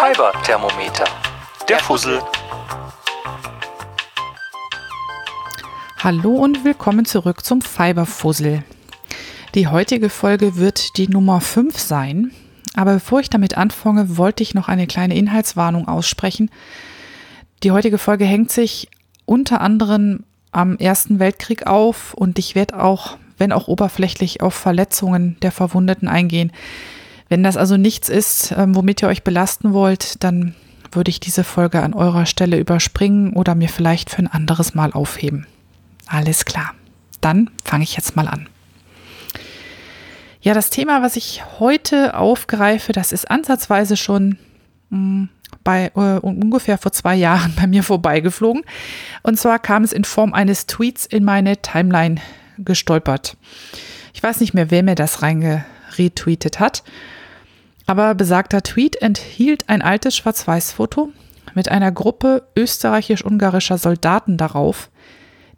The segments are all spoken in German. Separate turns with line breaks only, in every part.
Fiber-Thermometer. Der Fussel.
Hallo und willkommen zurück zum Fiberfussel. Die heutige Folge wird die Nummer 5 sein. Aber bevor ich damit anfange, wollte ich noch eine kleine Inhaltswarnung aussprechen. Die heutige Folge hängt sich unter anderem am Ersten Weltkrieg auf und ich werde auch, wenn auch oberflächlich, auf Verletzungen der Verwundeten eingehen. Wenn das also nichts ist, ähm, womit ihr euch belasten wollt, dann würde ich diese Folge an eurer Stelle überspringen oder mir vielleicht für ein anderes Mal aufheben. Alles klar. Dann fange ich jetzt mal an. Ja, das Thema, was ich heute aufgreife, das ist ansatzweise schon hm, bei äh, ungefähr vor zwei Jahren bei mir vorbeigeflogen. Und zwar kam es in Form eines Tweets in meine Timeline gestolpert. Ich weiß nicht mehr, wer mir das reingeretweetet hat. Aber besagter Tweet enthielt ein altes Schwarz-Weiß-Foto mit einer Gruppe österreichisch-ungarischer Soldaten darauf,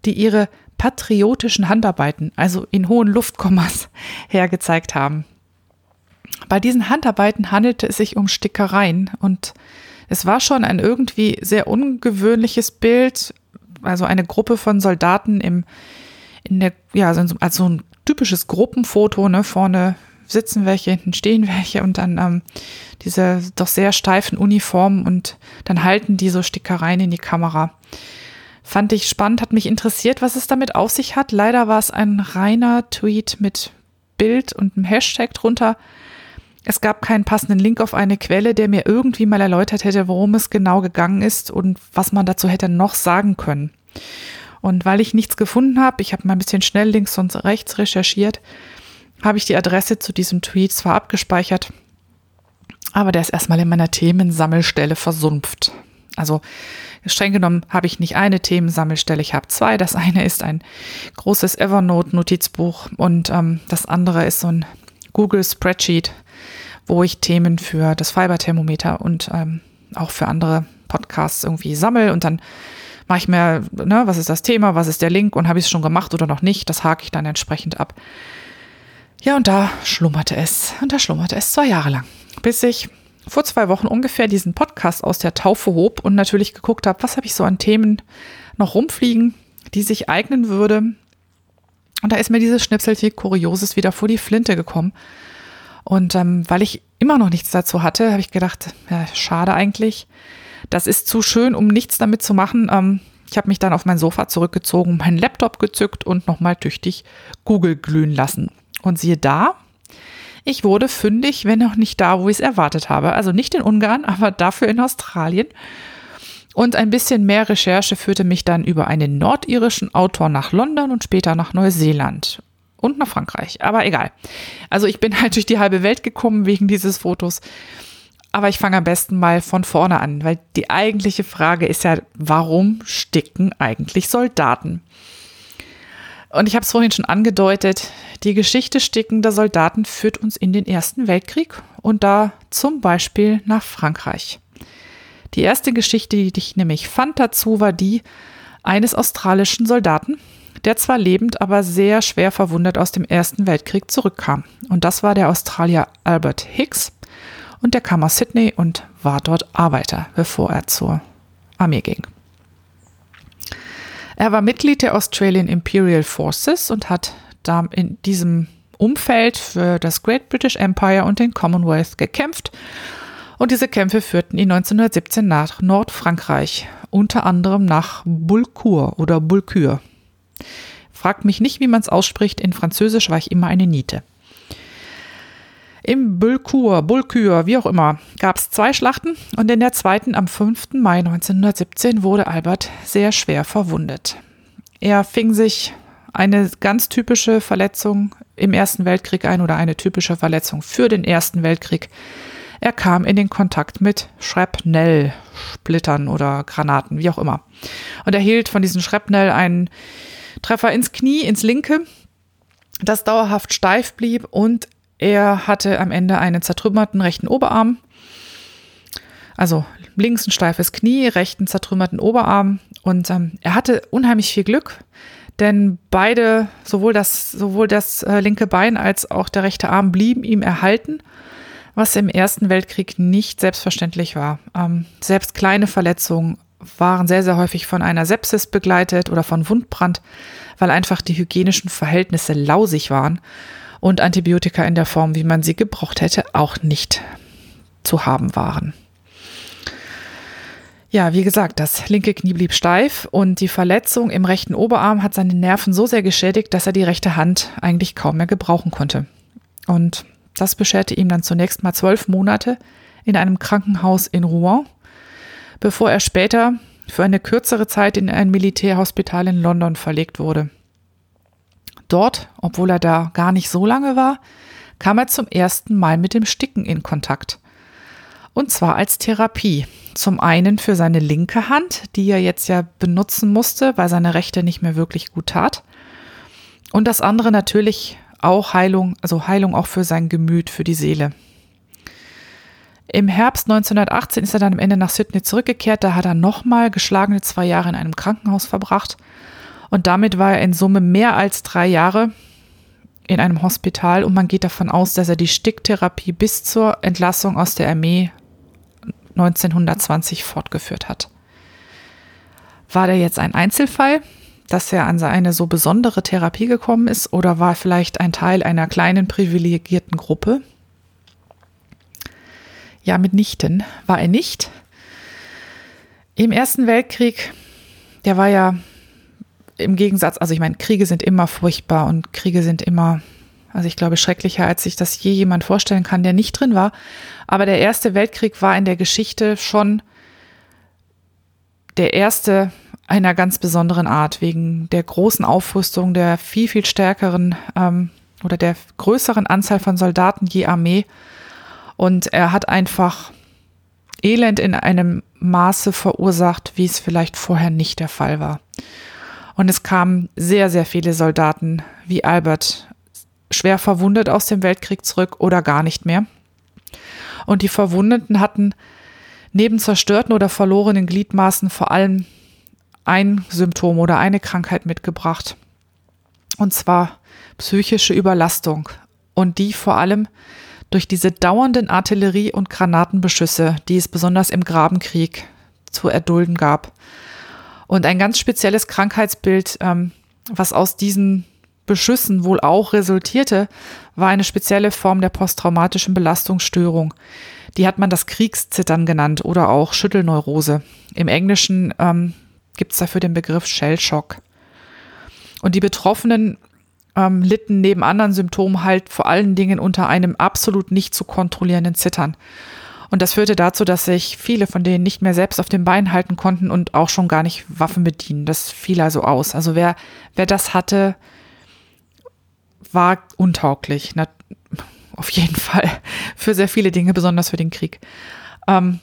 die ihre patriotischen Handarbeiten, also in hohen Luftkommas, hergezeigt haben. Bei diesen Handarbeiten handelte es sich um Stickereien und es war schon ein irgendwie sehr ungewöhnliches Bild, also eine Gruppe von Soldaten im, in der, ja, also ein typisches Gruppenfoto, ne, vorne sitzen welche, hinten stehen welche und dann ähm, diese doch sehr steifen Uniformen und dann halten die so Stickereien in die Kamera. Fand ich spannend, hat mich interessiert, was es damit auf sich hat. Leider war es ein reiner Tweet mit Bild und einem Hashtag drunter. Es gab keinen passenden Link auf eine Quelle, der mir irgendwie mal erläutert hätte, worum es genau gegangen ist und was man dazu hätte noch sagen können. Und weil ich nichts gefunden habe, ich habe mal ein bisschen schnell links und rechts recherchiert, habe ich die Adresse zu diesem Tweet zwar abgespeichert, aber der ist erstmal in meiner Themensammelstelle versumpft. Also streng genommen habe ich nicht eine Themensammelstelle, ich habe zwei. Das eine ist ein großes Evernote-Notizbuch und ähm, das andere ist so ein Google Spreadsheet, wo ich Themen für das Fiberthermometer und ähm, auch für andere Podcasts irgendwie sammle und dann mache ich mir, ne, was ist das Thema, was ist der Link und habe ich es schon gemacht oder noch nicht, das hake ich dann entsprechend ab. Ja, und da schlummerte es. Und da schlummerte es zwei Jahre lang. Bis ich vor zwei Wochen ungefähr diesen Podcast aus der Taufe hob und natürlich geguckt habe, was habe ich so an Themen noch rumfliegen, die sich eignen würde. Und da ist mir dieses Schnipselchen Kurioses wieder vor die Flinte gekommen. Und ähm, weil ich immer noch nichts dazu hatte, habe ich gedacht, ja, schade eigentlich. Das ist zu schön, um nichts damit zu machen. Ähm, ich habe mich dann auf mein Sofa zurückgezogen, meinen Laptop gezückt und nochmal tüchtig Google glühen lassen. Und siehe da, ich wurde fündig, wenn auch nicht da, wo ich es erwartet habe. Also nicht in Ungarn, aber dafür in Australien. Und ein bisschen mehr Recherche führte mich dann über einen nordirischen Autor nach London und später nach Neuseeland und nach Frankreich. Aber egal. Also ich bin halt durch die halbe Welt gekommen wegen dieses Fotos. Aber ich fange am besten mal von vorne an, weil die eigentliche Frage ist ja, warum sticken eigentlich Soldaten? Und ich habe es vorhin schon angedeutet, die Geschichte stickender Soldaten führt uns in den Ersten Weltkrieg und da zum Beispiel nach Frankreich. Die erste Geschichte, die ich nämlich fand dazu, war die eines australischen Soldaten, der zwar lebend, aber sehr schwer verwundet aus dem Ersten Weltkrieg zurückkam. Und das war der Australier Albert Hicks. Und der kam aus Sydney und war dort Arbeiter, bevor er zur Armee ging. Er war Mitglied der Australian Imperial Forces und hat da in diesem Umfeld für das Great British Empire und den Commonwealth gekämpft. Und diese Kämpfe führten ihn 1917 nach Nordfrankreich, unter anderem nach Bulcourt oder Bulcure. Fragt mich nicht, wie man es ausspricht. In Französisch war ich immer eine Niete. Im Bulcourt, Bulcure, wie auch immer, gab es zwei Schlachten und in der zweiten am 5. Mai 1917 wurde Albert sehr schwer verwundet. Er fing sich eine ganz typische Verletzung im Ersten Weltkrieg ein oder eine typische Verletzung für den Ersten Weltkrieg. Er kam in den Kontakt mit Schrapnell-Splittern oder Granaten, wie auch immer. Und erhielt von diesen Schrapnell einen Treffer ins Knie, ins linke, das dauerhaft steif blieb und er hatte am Ende einen zertrümmerten rechten Oberarm. Also links ein steifes Knie, rechten zertrümmerten Oberarm. Und ähm, er hatte unheimlich viel Glück, denn beide, sowohl das, sowohl das äh, linke Bein als auch der rechte Arm blieben ihm erhalten, was im Ersten Weltkrieg nicht selbstverständlich war. Ähm, selbst kleine Verletzungen waren sehr, sehr häufig von einer Sepsis begleitet oder von Wundbrand, weil einfach die hygienischen Verhältnisse lausig waren und Antibiotika in der Form, wie man sie gebraucht hätte, auch nicht zu haben waren. Ja, wie gesagt, das linke Knie blieb steif und die Verletzung im rechten Oberarm hat seine Nerven so sehr geschädigt, dass er die rechte Hand eigentlich kaum mehr gebrauchen konnte. Und das bescherte ihm dann zunächst mal zwölf Monate in einem Krankenhaus in Rouen, bevor er später für eine kürzere Zeit in ein Militärhospital in London verlegt wurde. Dort, obwohl er da gar nicht so lange war, kam er zum ersten Mal mit dem Sticken in Kontakt. Und zwar als Therapie. Zum einen für seine linke Hand, die er jetzt ja benutzen musste, weil seine rechte nicht mehr wirklich gut tat. Und das andere natürlich auch Heilung, also Heilung auch für sein Gemüt, für die Seele. Im Herbst 1918 ist er dann am Ende nach Sydney zurückgekehrt. Da hat er nochmal geschlagene zwei Jahre in einem Krankenhaus verbracht. Und damit war er in Summe mehr als drei Jahre in einem Hospital. Und man geht davon aus, dass er die Sticktherapie bis zur Entlassung aus der Armee 1920 fortgeführt hat. War der jetzt ein Einzelfall? dass er an eine so besondere Therapie gekommen ist oder war vielleicht ein Teil einer kleinen privilegierten Gruppe? Ja, mitnichten war er nicht. Im Ersten Weltkrieg, der war ja im Gegensatz, also ich meine, Kriege sind immer furchtbar und Kriege sind immer, also ich glaube, schrecklicher, als sich das je jemand vorstellen kann, der nicht drin war. Aber der Erste Weltkrieg war in der Geschichte schon der erste einer ganz besonderen Art, wegen der großen Aufrüstung, der viel, viel stärkeren ähm, oder der größeren Anzahl von Soldaten je Armee. Und er hat einfach Elend in einem Maße verursacht, wie es vielleicht vorher nicht der Fall war. Und es kamen sehr, sehr viele Soldaten wie Albert schwer verwundet aus dem Weltkrieg zurück oder gar nicht mehr. Und die Verwundeten hatten neben zerstörten oder verlorenen Gliedmaßen vor allem ein Symptom oder eine Krankheit mitgebracht. Und zwar psychische Überlastung. Und die vor allem durch diese dauernden Artillerie- und Granatenbeschüsse, die es besonders im Grabenkrieg zu erdulden gab. Und ein ganz spezielles Krankheitsbild, ähm, was aus diesen Beschüssen wohl auch resultierte, war eine spezielle Form der posttraumatischen Belastungsstörung. Die hat man das Kriegszittern genannt oder auch Schüttelneurose. Im Englischen ähm, gibt es dafür den Begriff Shellshock. Und die Betroffenen ähm, litten neben anderen Symptomen halt vor allen Dingen unter einem absolut nicht zu kontrollierenden Zittern. Und das führte dazu, dass sich viele von denen nicht mehr selbst auf den Beinen halten konnten und auch schon gar nicht Waffen bedienen. Das fiel also aus. Also wer, wer das hatte, war untauglich. Na, auf jeden Fall. Für sehr viele Dinge, besonders für den Krieg. Ähm,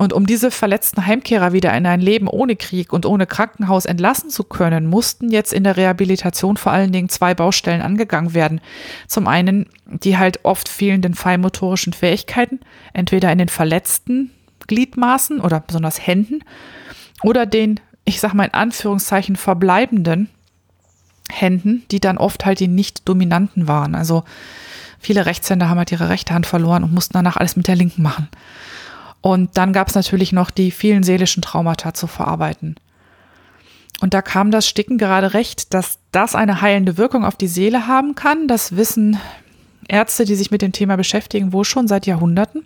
und um diese verletzten Heimkehrer wieder in ein Leben ohne Krieg und ohne Krankenhaus entlassen zu können, mussten jetzt in der Rehabilitation vor allen Dingen zwei Baustellen angegangen werden. Zum einen die halt oft fehlenden feinmotorischen Fähigkeiten, entweder in den verletzten Gliedmaßen oder besonders Händen oder den, ich sag mal in Anführungszeichen, verbleibenden Händen, die dann oft halt die nicht dominanten waren. Also viele Rechtshänder haben halt ihre rechte Hand verloren und mussten danach alles mit der linken machen. Und dann gab es natürlich noch die vielen seelischen Traumata zu verarbeiten. Und da kam das Sticken gerade recht, dass das eine heilende Wirkung auf die Seele haben kann. Das wissen Ärzte, die sich mit dem Thema beschäftigen, wohl schon seit Jahrhunderten.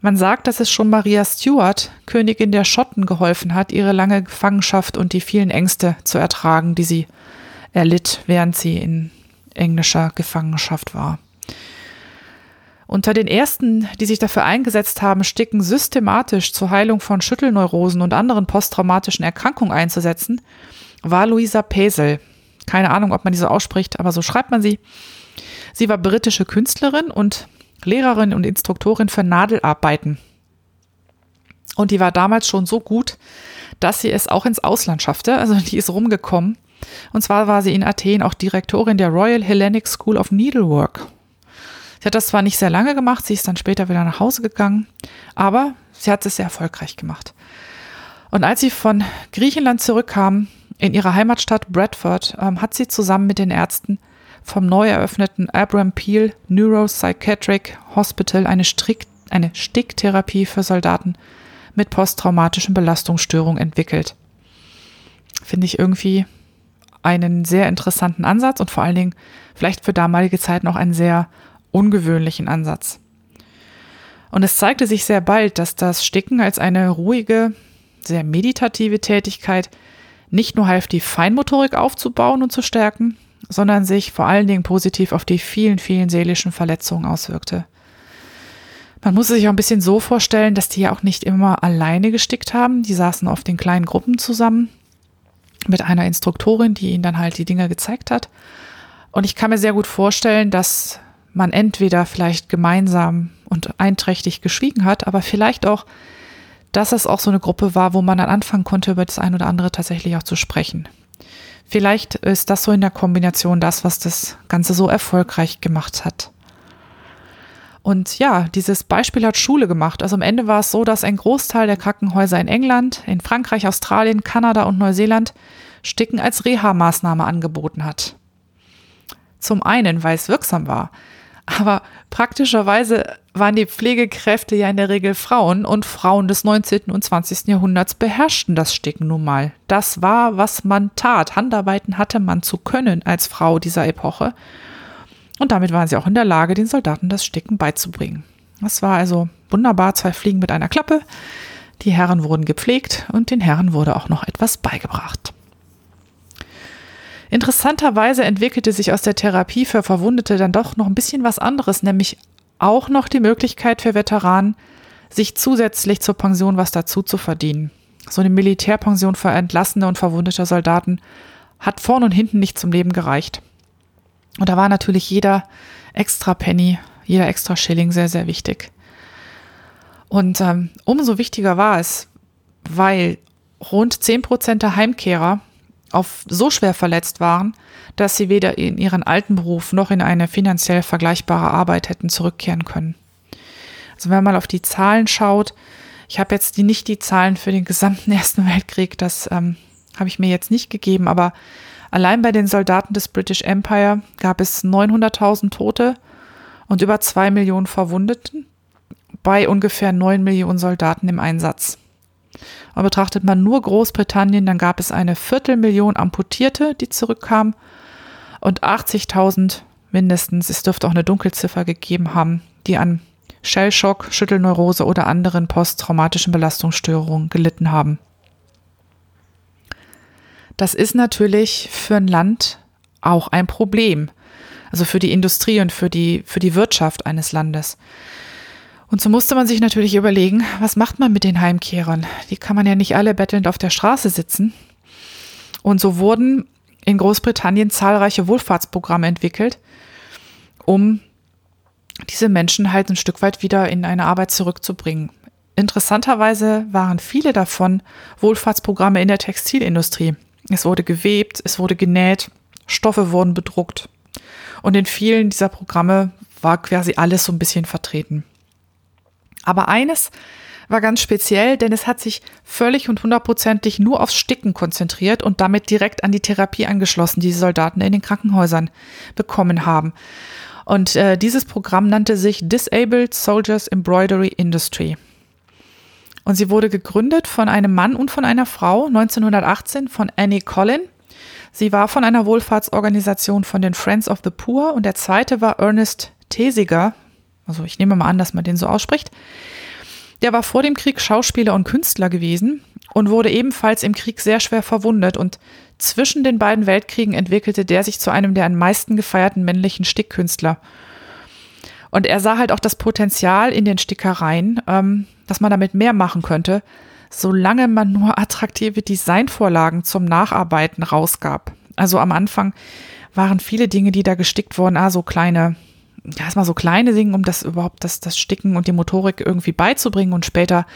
Man sagt, dass es schon Maria Stuart, Königin der Schotten, geholfen hat, ihre lange Gefangenschaft und die vielen Ängste zu ertragen, die sie erlitt, während sie in englischer Gefangenschaft war. Unter den ersten, die sich dafür eingesetzt haben, Sticken systematisch zur Heilung von Schüttelneurosen und anderen posttraumatischen Erkrankungen einzusetzen, war Luisa Pesel. Keine Ahnung, ob man diese ausspricht, aber so schreibt man sie. Sie war britische Künstlerin und Lehrerin und Instruktorin für Nadelarbeiten. Und die war damals schon so gut, dass sie es auch ins Ausland schaffte. Also die ist rumgekommen. Und zwar war sie in Athen auch Direktorin der Royal Hellenic School of Needlework. Sie hat das zwar nicht sehr lange gemacht, sie ist dann später wieder nach Hause gegangen, aber sie hat es sehr erfolgreich gemacht. Und als sie von Griechenland zurückkam, in ihre Heimatstadt Bradford, ähm, hat sie zusammen mit den Ärzten vom neu eröffneten Abram Peel Neuropsychiatric Hospital eine, Strick, eine Sticktherapie für Soldaten mit posttraumatischen Belastungsstörungen entwickelt. Finde ich irgendwie einen sehr interessanten Ansatz und vor allen Dingen vielleicht für damalige Zeiten auch einen sehr ungewöhnlichen Ansatz. Und es zeigte sich sehr bald, dass das Sticken als eine ruhige, sehr meditative Tätigkeit nicht nur half, die Feinmotorik aufzubauen und zu stärken, sondern sich vor allen Dingen positiv auf die vielen, vielen seelischen Verletzungen auswirkte. Man muss sich auch ein bisschen so vorstellen, dass die ja auch nicht immer alleine gestickt haben. Die saßen oft in kleinen Gruppen zusammen mit einer Instruktorin, die ihnen dann halt die Dinge gezeigt hat. Und ich kann mir sehr gut vorstellen, dass man entweder vielleicht gemeinsam und einträchtig geschwiegen hat, aber vielleicht auch, dass es auch so eine Gruppe war, wo man dann anfangen konnte, über das ein oder andere tatsächlich auch zu sprechen. Vielleicht ist das so in der Kombination das, was das Ganze so erfolgreich gemacht hat. Und ja, dieses Beispiel hat Schule gemacht. Also am Ende war es so, dass ein Großteil der Krankenhäuser in England, in Frankreich, Australien, Kanada und Neuseeland Sticken als Reha-Maßnahme angeboten hat. Zum einen, weil es wirksam war. Aber praktischerweise waren die Pflegekräfte ja in der Regel Frauen und Frauen des 19. und 20. Jahrhunderts beherrschten das Sticken nun mal. Das war, was man tat. Handarbeiten hatte man zu können als Frau dieser Epoche. Und damit waren sie auch in der Lage, den Soldaten das Sticken beizubringen. Das war also wunderbar, zwei Fliegen mit einer Klappe. Die Herren wurden gepflegt und den Herren wurde auch noch etwas beigebracht. Interessanterweise entwickelte sich aus der Therapie für Verwundete dann doch noch ein bisschen was anderes, nämlich auch noch die Möglichkeit für Veteranen, sich zusätzlich zur Pension was dazu zu verdienen. So eine Militärpension für entlassene und verwundete Soldaten hat vorn und hinten nicht zum Leben gereicht. Und da war natürlich jeder extra Penny, jeder extra Schilling sehr, sehr wichtig. Und ähm, umso wichtiger war es, weil rund 10 Prozent der Heimkehrer auf so schwer verletzt waren, dass sie weder in ihren alten Beruf noch in eine finanziell vergleichbare Arbeit hätten zurückkehren können. Also wenn man mal auf die Zahlen schaut, ich habe jetzt die, nicht die Zahlen für den gesamten Ersten Weltkrieg, das ähm, habe ich mir jetzt nicht gegeben, aber allein bei den Soldaten des British Empire gab es 900.000 Tote und über zwei Millionen Verwundeten bei ungefähr neun Millionen Soldaten im Einsatz. Und betrachtet man nur Großbritannien, dann gab es eine Viertelmillion Amputierte, die zurückkamen und 80.000 mindestens, es dürfte auch eine Dunkelziffer gegeben haben, die an Shellshock, Schüttelneurose oder anderen posttraumatischen Belastungsstörungen gelitten haben. Das ist natürlich für ein Land auch ein Problem. Also für die Industrie und für die, für die Wirtschaft eines Landes. Und so musste man sich natürlich überlegen, was macht man mit den Heimkehrern? Die kann man ja nicht alle bettelnd auf der Straße sitzen. Und so wurden in Großbritannien zahlreiche Wohlfahrtsprogramme entwickelt, um diese Menschen halt ein Stück weit wieder in eine Arbeit zurückzubringen. Interessanterweise waren viele davon Wohlfahrtsprogramme in der Textilindustrie. Es wurde gewebt, es wurde genäht, Stoffe wurden bedruckt. Und in vielen dieser Programme war quasi alles so ein bisschen vertreten. Aber eines war ganz speziell, denn es hat sich völlig und hundertprozentig nur aufs Sticken konzentriert und damit direkt an die Therapie angeschlossen, die die Soldaten in den Krankenhäusern bekommen haben. Und äh, dieses Programm nannte sich Disabled Soldiers Embroidery Industry. Und sie wurde gegründet von einem Mann und von einer Frau 1918 von Annie Collin. Sie war von einer Wohlfahrtsorganisation von den Friends of the Poor und der zweite war Ernest Thesiger, also ich nehme mal an, dass man den so ausspricht. Der war vor dem Krieg Schauspieler und Künstler gewesen und wurde ebenfalls im Krieg sehr schwer verwundet und zwischen den beiden Weltkriegen entwickelte der sich zu einem der am meisten gefeierten männlichen Stickkünstler. Und er sah halt auch das Potenzial in den Stickereien, ähm, dass man damit mehr machen könnte, solange man nur attraktive Designvorlagen zum Nacharbeiten rausgab. Also am Anfang waren viele Dinge, die da gestickt wurden, ah, so kleine ja, erstmal so kleine Dinge, um das überhaupt das, das Sticken und die Motorik irgendwie beizubringen. Und später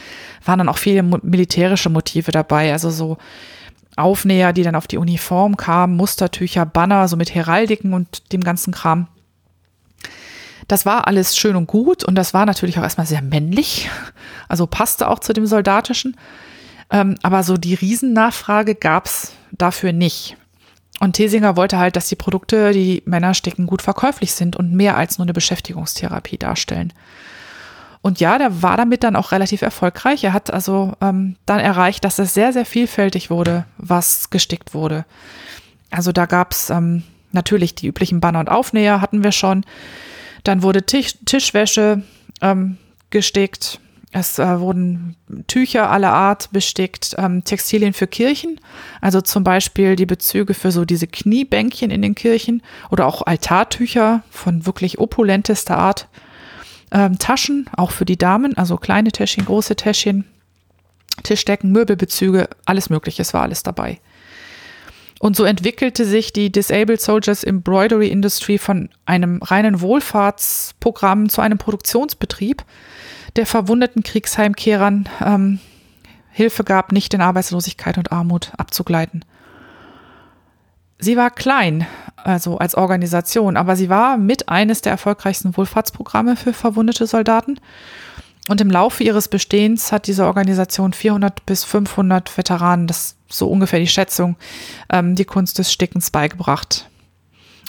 waren dann auch viele militärische Motive dabei, also so Aufnäher, die dann auf die Uniform kamen, Mustertücher, Banner, so mit Heraldiken und dem ganzen Kram. Das war alles schön und gut und das war natürlich auch erstmal sehr männlich, also passte auch zu dem Soldatischen. Ähm, aber so die Riesennachfrage gab es dafür nicht. Und Thesinger wollte halt, dass die Produkte, die Männer stecken, gut verkäuflich sind und mehr als nur eine Beschäftigungstherapie darstellen. Und ja, der war damit dann auch relativ erfolgreich. Er hat also ähm, dann erreicht, dass es sehr, sehr vielfältig wurde, was gestickt wurde. Also da gab es ähm, natürlich die üblichen Banner und Aufnäher, hatten wir schon. Dann wurde Tisch, Tischwäsche ähm, gestickt. Es äh, wurden Tücher aller Art bestickt, ähm, Textilien für Kirchen, also zum Beispiel die Bezüge für so diese Kniebänkchen in den Kirchen oder auch Altartücher von wirklich opulentester Art. Ähm, Taschen, auch für die Damen, also kleine Täschchen, große Täschchen, Tischdecken, Möbelbezüge, alles Mögliche, es war alles dabei. Und so entwickelte sich die Disabled Soldiers Embroidery Industry von einem reinen Wohlfahrtsprogramm zu einem Produktionsbetrieb, der verwundeten Kriegsheimkehrern ähm, Hilfe gab, nicht in Arbeitslosigkeit und Armut abzugleiten. Sie war klein, also als Organisation, aber sie war mit eines der erfolgreichsten Wohlfahrtsprogramme für verwundete Soldaten. Und im Laufe ihres Bestehens hat diese Organisation 400 bis 500 Veteranen, das ist so ungefähr die Schätzung, ähm, die Kunst des Stickens beigebracht.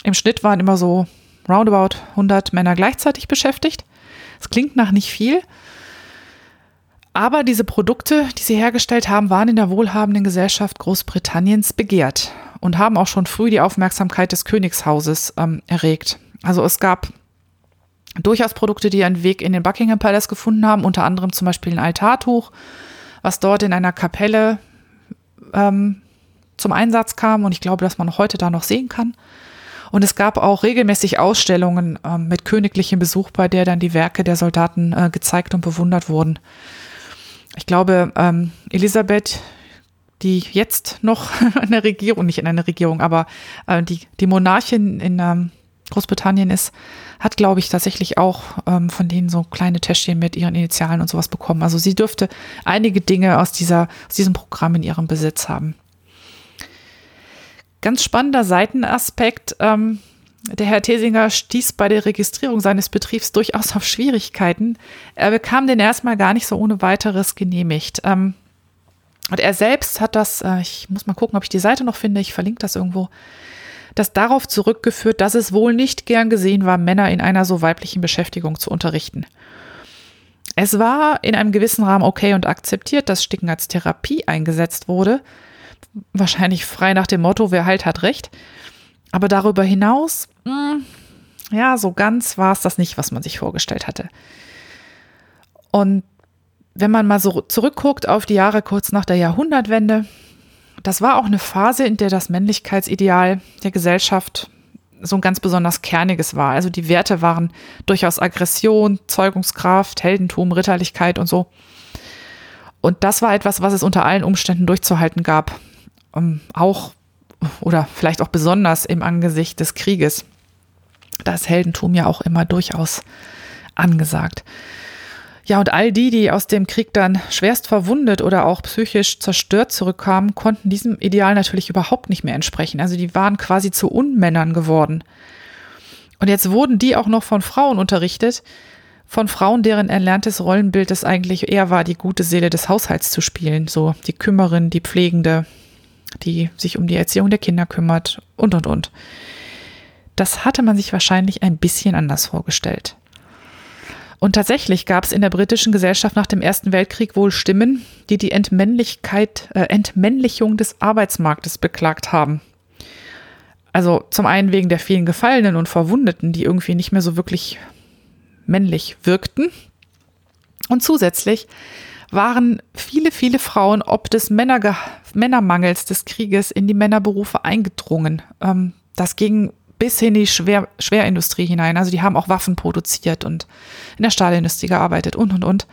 Im Schnitt waren immer so roundabout 100 Männer gleichzeitig beschäftigt. Es klingt nach nicht viel, aber diese Produkte, die sie hergestellt haben, waren in der wohlhabenden Gesellschaft Großbritanniens begehrt und haben auch schon früh die Aufmerksamkeit des Königshauses ähm, erregt. Also es gab durchaus Produkte, die ihren Weg in den Buckingham Palace gefunden haben, unter anderem zum Beispiel ein Altartuch, was dort in einer Kapelle ähm, zum Einsatz kam und ich glaube, dass man heute da noch sehen kann. Und es gab auch regelmäßig Ausstellungen ähm, mit königlichem Besuch, bei der dann die Werke der Soldaten äh, gezeigt und bewundert wurden. Ich glaube, ähm, Elisabeth, die jetzt noch in der Regierung, nicht in einer Regierung, aber äh, die, die Monarchin in ähm, Großbritannien ist, hat, glaube ich, tatsächlich auch ähm, von denen so kleine Täschchen mit ihren Initialen und sowas bekommen. Also sie dürfte einige Dinge aus, dieser, aus diesem Programm in ihrem Besitz haben. Ganz spannender Seitenaspekt. Ähm, der Herr Thesinger stieß bei der Registrierung seines Betriebs durchaus auf Schwierigkeiten. Er bekam den erstmal gar nicht so ohne weiteres genehmigt. Ähm, und er selbst hat das, äh, ich muss mal gucken, ob ich die Seite noch finde, ich verlinke das irgendwo, das darauf zurückgeführt, dass es wohl nicht gern gesehen war, Männer in einer so weiblichen Beschäftigung zu unterrichten. Es war in einem gewissen Rahmen okay und akzeptiert, dass Sticken als Therapie eingesetzt wurde. Wahrscheinlich frei nach dem Motto, wer halt hat recht. Aber darüber hinaus, mh, hm, ja, so ganz war es das nicht, was man sich vorgestellt hatte. Und wenn man mal so zurückguckt auf die Jahre kurz nach der Jahrhundertwende, das war auch eine Phase, in der das Männlichkeitsideal der Gesellschaft so ein ganz besonders kerniges war. Also die Werte waren durchaus Aggression, Zeugungskraft, Heldentum, Ritterlichkeit und so. Und das war etwas, was es unter allen Umständen durchzuhalten gab. Ähm, auch oder vielleicht auch besonders im Angesicht des Krieges. Da ist Heldentum ja auch immer durchaus angesagt. Ja, und all die, die aus dem Krieg dann schwerst verwundet oder auch psychisch zerstört zurückkamen, konnten diesem Ideal natürlich überhaupt nicht mehr entsprechen. Also die waren quasi zu Unmännern geworden. Und jetzt wurden die auch noch von Frauen unterrichtet, von Frauen, deren erlerntes Rollenbild es eigentlich eher war, die gute Seele des Haushalts zu spielen. So die Kümmerin, die Pflegende, die sich um die Erziehung der Kinder kümmert und, und, und. Das hatte man sich wahrscheinlich ein bisschen anders vorgestellt. Und tatsächlich gab es in der britischen Gesellschaft nach dem Ersten Weltkrieg wohl Stimmen, die die Entmännlichkeit, äh, Entmännlichung des Arbeitsmarktes beklagt haben. Also zum einen wegen der vielen Gefallenen und Verwundeten, die irgendwie nicht mehr so wirklich männlich wirkten. Und zusätzlich waren viele, viele Frauen ob des Männerge Männermangels des Krieges in die Männerberufe eingedrungen. Ähm, das ging bis in die Schwer Schwerindustrie hinein. Also die haben auch Waffen produziert und in der Stahlindustrie gearbeitet und, und, und.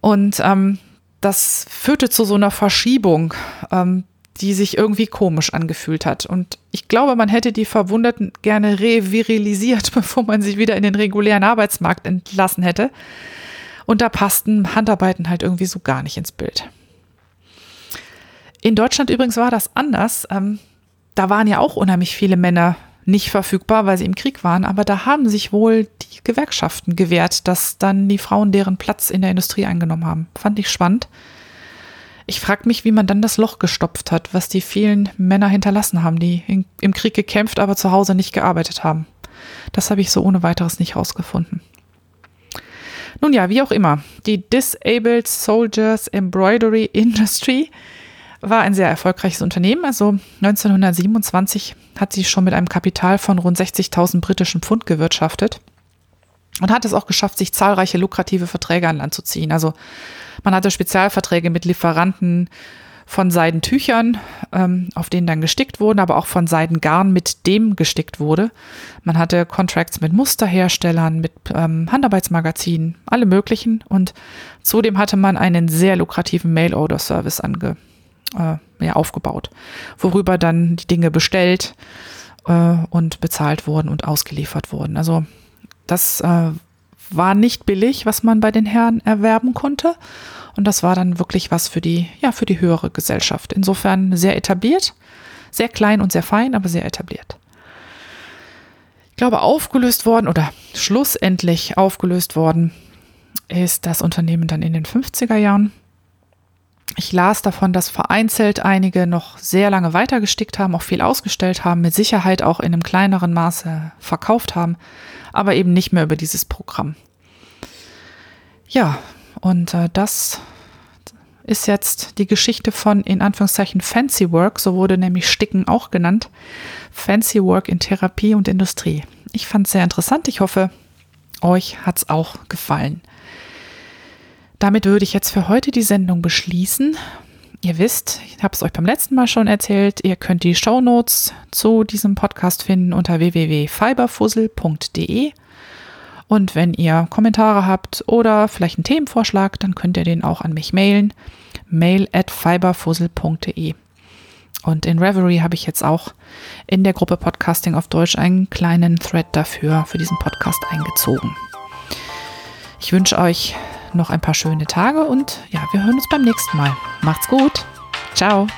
Und ähm, das führte zu so einer Verschiebung, ähm, die sich irgendwie komisch angefühlt hat. Und ich glaube, man hätte die Verwundeten gerne revirilisiert, bevor man sie wieder in den regulären Arbeitsmarkt entlassen hätte. Und da passten Handarbeiten halt irgendwie so gar nicht ins Bild. In Deutschland übrigens war das anders. Ähm, da waren ja auch unheimlich viele Männer nicht verfügbar, weil sie im Krieg waren, aber da haben sich wohl die Gewerkschaften gewehrt, dass dann die Frauen deren Platz in der Industrie eingenommen haben. Fand ich spannend. Ich frage mich, wie man dann das Loch gestopft hat, was die vielen Männer hinterlassen haben, die in, im Krieg gekämpft, aber zu Hause nicht gearbeitet haben. Das habe ich so ohne weiteres nicht rausgefunden. Nun ja, wie auch immer, die Disabled Soldiers Embroidery Industry war ein sehr erfolgreiches Unternehmen. Also 1927 hat sie schon mit einem Kapital von rund 60.000 britischen Pfund gewirtschaftet und hat es auch geschafft, sich zahlreiche lukrative Verträge an Land zu ziehen. Also man hatte Spezialverträge mit Lieferanten von Seidentüchern, ähm, auf denen dann gestickt wurden, aber auch von Seidengarn, mit dem gestickt wurde. Man hatte Contracts mit Musterherstellern, mit ähm, Handarbeitsmagazinen, alle möglichen. Und zudem hatte man einen sehr lukrativen Mail-Order-Service ange, äh, ja, aufgebaut, worüber dann die Dinge bestellt äh, und bezahlt wurden und ausgeliefert wurden. Also das äh, war nicht billig, was man bei den Herren erwerben konnte. Und das war dann wirklich was für die, ja, für die höhere Gesellschaft. Insofern sehr etabliert, sehr klein und sehr fein, aber sehr etabliert. Ich glaube, aufgelöst worden oder schlussendlich aufgelöst worden ist das Unternehmen dann in den 50er Jahren. Ich las davon, dass vereinzelt einige noch sehr lange weitergestickt haben, auch viel ausgestellt haben, mit Sicherheit auch in einem kleineren Maße verkauft haben, aber eben nicht mehr über dieses Programm. Ja, und äh, das ist jetzt die Geschichte von in Anführungszeichen Fancy Work, so wurde nämlich Sticken auch genannt. Fancy Work in Therapie und Industrie. Ich fand es sehr interessant. Ich hoffe, euch hat es auch gefallen. Damit würde ich jetzt für heute die Sendung beschließen. Ihr wisst, ich habe es euch beim letzten Mal schon erzählt, ihr könnt die Show Notes zu diesem Podcast finden unter www.fiberfussel.de. Und wenn ihr Kommentare habt oder vielleicht einen Themenvorschlag, dann könnt ihr den auch an mich mailen. Mail at fiberfussel.de. Und in Reverie habe ich jetzt auch in der Gruppe Podcasting auf Deutsch einen kleinen Thread dafür, für diesen Podcast eingezogen. Ich wünsche euch noch ein paar schöne Tage und ja, wir hören uns beim nächsten Mal. Macht's gut. Ciao.